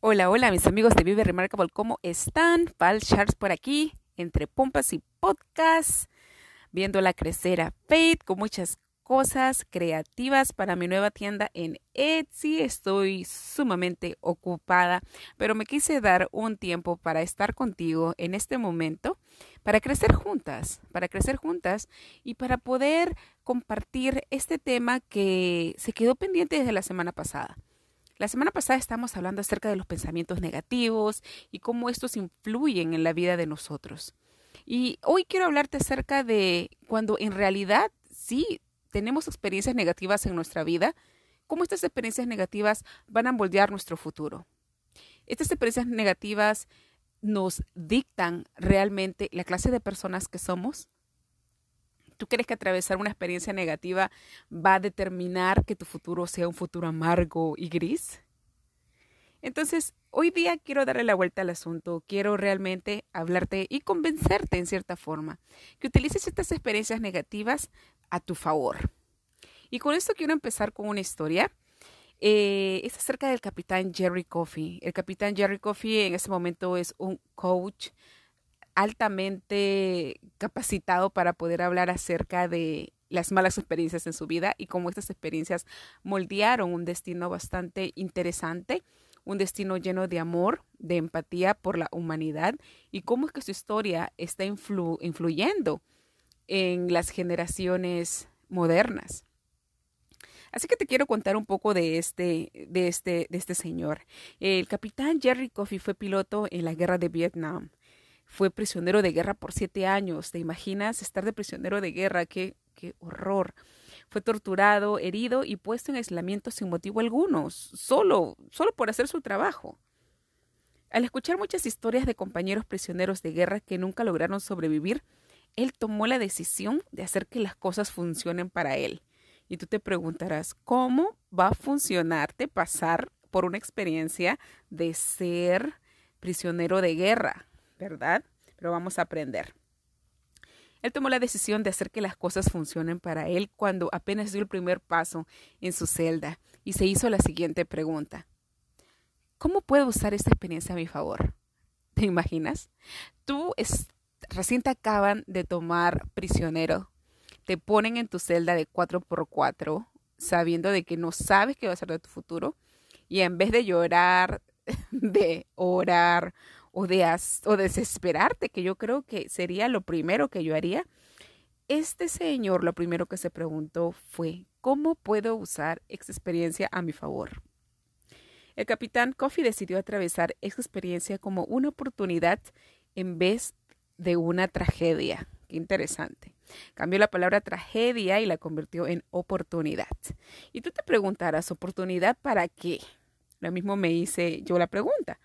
Hola, hola mis amigos de Vive Remarkable, ¿cómo están? Val Charles por aquí, entre pompas y podcasts, viéndola crecer a Faith con muchas cosas creativas para mi nueva tienda en Etsy. Estoy sumamente ocupada, pero me quise dar un tiempo para estar contigo en este momento, para crecer juntas, para crecer juntas y para poder compartir este tema que se quedó pendiente desde la semana pasada. La semana pasada estábamos hablando acerca de los pensamientos negativos y cómo estos influyen en la vida de nosotros. Y hoy quiero hablarte acerca de cuando en realidad sí tenemos experiencias negativas en nuestra vida, cómo estas experiencias negativas van a moldear nuestro futuro. Estas experiencias negativas nos dictan realmente la clase de personas que somos, ¿Tú crees que atravesar una experiencia negativa va a determinar que tu futuro sea un futuro amargo y gris? Entonces, hoy día quiero darle la vuelta al asunto, quiero realmente hablarte y convencerte en cierta forma, que utilices estas experiencias negativas a tu favor. Y con esto quiero empezar con una historia. Eh, es acerca del capitán Jerry Coffey. El capitán Jerry Coffey en ese momento es un coach altamente capacitado para poder hablar acerca de las malas experiencias en su vida y cómo estas experiencias moldearon un destino bastante interesante, un destino lleno de amor, de empatía por la humanidad y cómo es que su historia está influyendo en las generaciones modernas. Así que te quiero contar un poco de este, de este, de este señor. El capitán Jerry Coffey fue piloto en la guerra de Vietnam fue prisionero de guerra por siete años. ¿Te imaginas estar de prisionero de guerra? Qué, qué horror. Fue torturado, herido y puesto en aislamiento sin motivo alguno, solo, solo por hacer su trabajo. Al escuchar muchas historias de compañeros prisioneros de guerra que nunca lograron sobrevivir, él tomó la decisión de hacer que las cosas funcionen para él. Y tú te preguntarás, ¿cómo va a funcionarte pasar por una experiencia de ser prisionero de guerra? ¿Verdad? Pero vamos a aprender. Él tomó la decisión de hacer que las cosas funcionen para él cuando apenas dio el primer paso en su celda y se hizo la siguiente pregunta. ¿Cómo puedo usar esta experiencia a mi favor? ¿Te imaginas? Tú recién te acaban de tomar prisionero, te ponen en tu celda de 4x4 sabiendo de que no sabes qué va a ser de tu futuro y en vez de llorar, de orar o, o desesperarte, que yo creo que sería lo primero que yo haría, este señor lo primero que se preguntó fue, ¿cómo puedo usar esa experiencia a mi favor? El capitán Coffey decidió atravesar esa experiencia como una oportunidad en vez de una tragedia. Qué interesante. Cambió la palabra tragedia y la convirtió en oportunidad. Y tú te preguntarás, ¿oportunidad para qué? Lo mismo me hice yo la pregunta.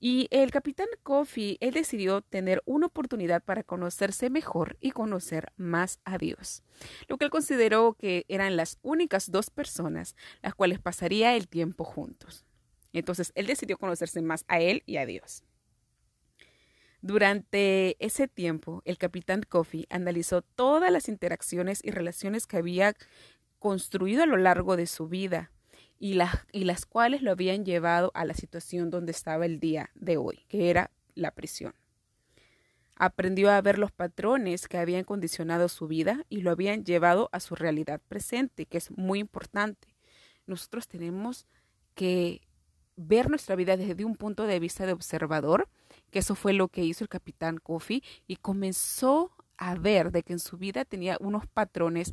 Y el capitán Coffee, él decidió tener una oportunidad para conocerse mejor y conocer más a Dios, lo que él consideró que eran las únicas dos personas las cuales pasaría el tiempo juntos. Entonces, él decidió conocerse más a él y a Dios. Durante ese tiempo, el capitán Coffee analizó todas las interacciones y relaciones que había construido a lo largo de su vida y las, y las cuales lo habían llevado a la situación donde estaba el día de hoy, que era la prisión. Aprendió a ver los patrones que habían condicionado su vida y lo habían llevado a su realidad presente, que es muy importante. Nosotros tenemos que ver nuestra vida desde un punto de vista de observador, que eso fue lo que hizo el capitán Kofi y comenzó a ver de que en su vida tenía unos patrones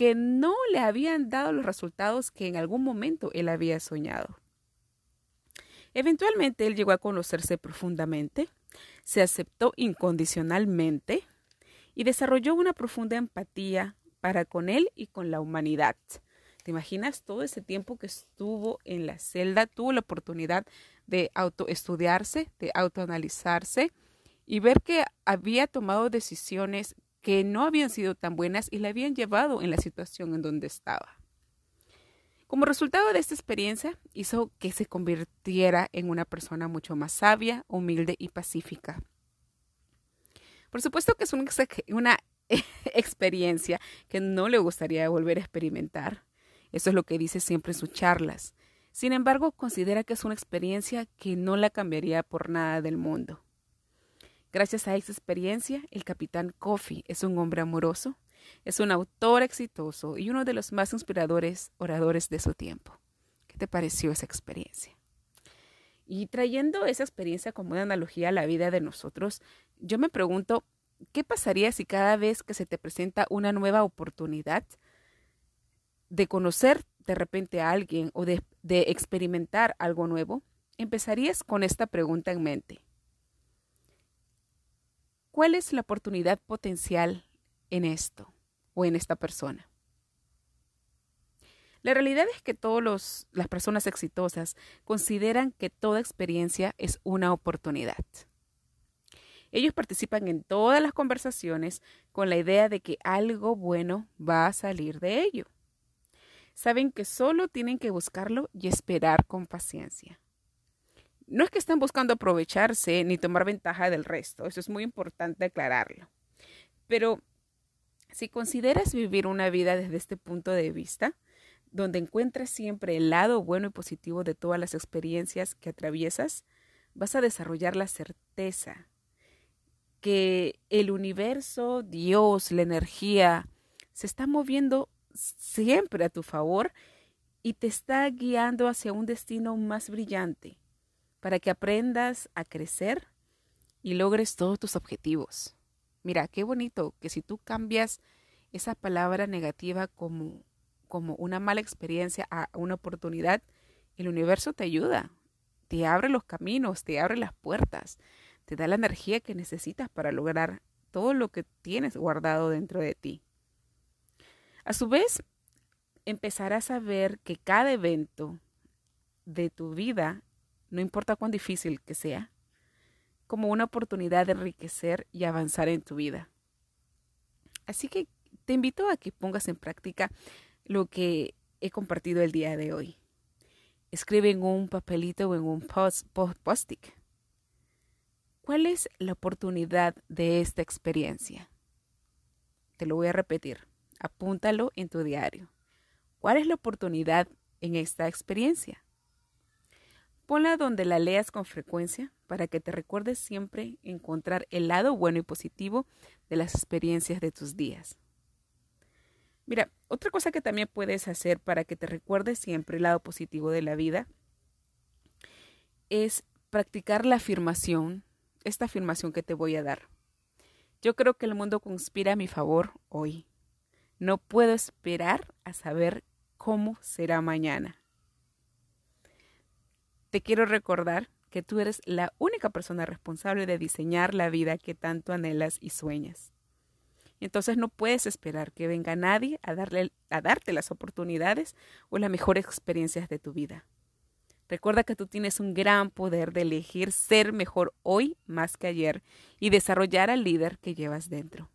que no le habían dado los resultados que en algún momento él había soñado. Eventualmente él llegó a conocerse profundamente, se aceptó incondicionalmente y desarrolló una profunda empatía para con él y con la humanidad. ¿Te imaginas todo ese tiempo que estuvo en la celda? Tuvo la oportunidad de autoestudiarse, de autoanalizarse y ver que había tomado decisiones que no habían sido tan buenas y la habían llevado en la situación en donde estaba. Como resultado de esta experiencia, hizo que se convirtiera en una persona mucho más sabia, humilde y pacífica. Por supuesto que es una, experiencia que no le gustaría volver a experimentar. Eso es lo que dice siempre en sus charlas. Sin embargo, considera que es una experiencia que no la cambiaría por nada del mundo. Gracias a esa experiencia, el capitán Coffee es un hombre amoroso, es un autor exitoso y uno de los más inspiradores oradores de su tiempo. ¿Qué te pareció esa experiencia? Y trayendo esa experiencia como una analogía a la vida de nosotros, yo me pregunto, ¿qué pasaría si cada vez que se te presenta una nueva oportunidad de conocer de repente a alguien o de, de experimentar algo nuevo, empezarías con esta pregunta en mente? ¿Cuál es la oportunidad potencial en esto o en esta persona? La realidad es que todas las personas exitosas consideran que toda experiencia es una oportunidad. Ellos participan en todas las conversaciones con la idea de que algo bueno va a salir de ello. Saben que solo tienen que buscarlo y esperar con paciencia no es que estén buscando aprovecharse ni tomar ventaja del resto, eso es muy importante aclararlo. Pero si consideras vivir una vida desde este punto de vista, donde encuentras siempre el lado bueno y positivo de todas las experiencias que atraviesas, vas a desarrollar la certeza que el universo, Dios, la energía, se está moviendo siempre a tu favor y te está guiando hacia un destino más brillante, para que aprendas a crecer y logres todos tus objetivos. Mira, qué bonito que si tú cambias esa palabra negativa como, como una mala experiencia a una oportunidad, el universo te ayuda, te abre los caminos, te abre las puertas, te da la energía que necesitas para lograr todo lo que tienes guardado dentro de ti. A su vez, empezarás a ver que cada evento de tu vida no importa cuán difícil que sea, como una oportunidad de enriquecer y avanzar en tu vida. Así que te invito a que pongas en práctica lo que he compartido el día de hoy. Escribe en un papelito o en un post, post, ¿Cuál es la oportunidad de esta experiencia? Te lo voy a repetir. Apúntalo en tu diario. ¿Cuál es la oportunidad en esta experiencia? Ponla donde la leas con frecuencia para que te recuerdes siempre encontrar el lado bueno y positivo de las experiencias de tus días. Mira, otra cosa que también puedes hacer para que te recuerdes siempre el lado positivo de la vida es practicar la afirmación, esta afirmación que te voy a dar. Yo creo que el mundo conspira a mi favor hoy. No puedo esperar a saber cómo será mañana. Te quiero recordar que tú eres la única persona responsable de diseñar la vida que tanto anhelas y sueñas. Entonces no puedes esperar que venga nadie a, darle, a darte las oportunidades o las mejores experiencias de tu vida. Recuerda que tú tienes un gran poder de elegir ser mejor hoy más que ayer y desarrollar al líder que llevas dentro.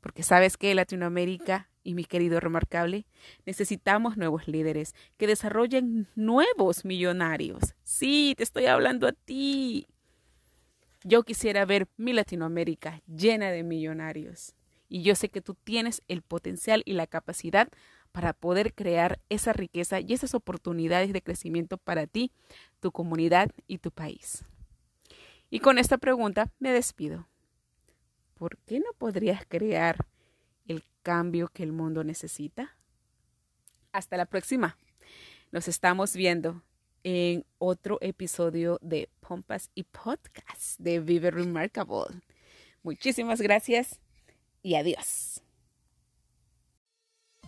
Porque sabes que Latinoamérica y mi querido remarcable, necesitamos nuevos líderes que desarrollen nuevos millonarios. Sí, te estoy hablando a ti. Yo quisiera ver mi Latinoamérica llena de millonarios. Y yo sé que tú tienes el potencial y la capacidad para poder crear esa riqueza y esas oportunidades de crecimiento para ti, tu comunidad y tu país. Y con esta pregunta me despido. ¿Por qué no podrías crear el cambio que el mundo necesita? Hasta la próxima. Nos estamos viendo en otro episodio de Pompas y Podcast de Vive Remarkable. Muchísimas gracias y adiós.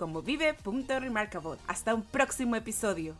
como vive.remarkable. Hasta un próximo episodio.